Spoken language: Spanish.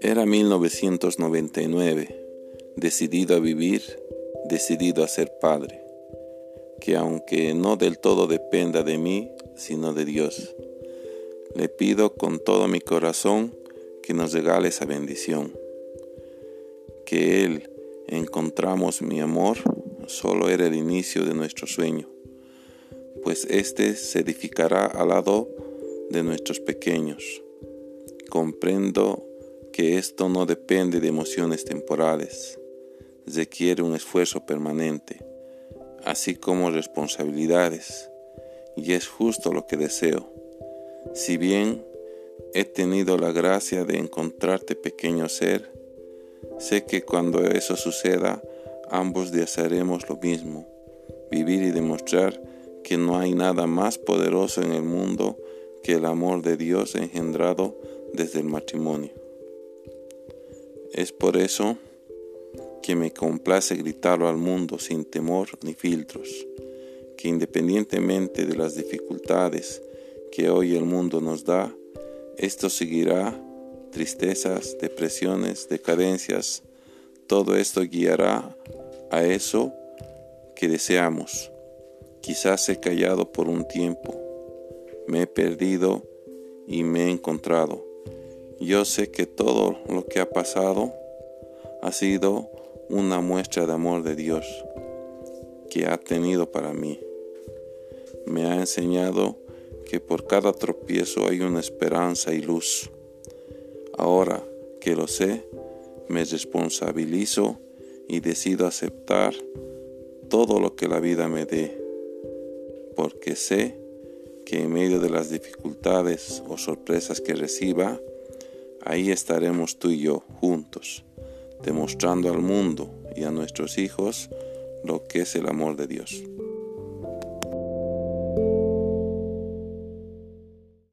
Era 1999, decidido a vivir, decidido a ser padre, que aunque no del todo dependa de mí, sino de Dios, le pido con todo mi corazón que nos regale esa bendición, que Él encontramos mi amor solo era el inicio de nuestro sueño, pues éste se edificará al lado de nuestros pequeños. Comprendo que esto no depende de emociones temporales, requiere un esfuerzo permanente, así como responsabilidades, y es justo lo que deseo. Si bien he tenido la gracia de encontrarte pequeño ser, sé que cuando eso suceda, ambos desearemos lo mismo, vivir y demostrar que no hay nada más poderoso en el mundo que el amor de Dios engendrado desde el matrimonio. Es por eso que me complace gritarlo al mundo sin temor ni filtros, que independientemente de las dificultades que hoy el mundo nos da, esto seguirá tristezas, depresiones, decadencias, todo esto guiará a eso que deseamos. Quizás he callado por un tiempo, me he perdido y me he encontrado yo sé que todo lo que ha pasado ha sido una muestra de amor de Dios que ha tenido para mí. Me ha enseñado que por cada tropiezo hay una esperanza y luz. Ahora que lo sé, me responsabilizo y decido aceptar todo lo que la vida me dé, porque sé que en medio de las dificultades o sorpresas que reciba, Ahí estaremos tú y yo juntos, demostrando al mundo y a nuestros hijos lo que es el amor de Dios.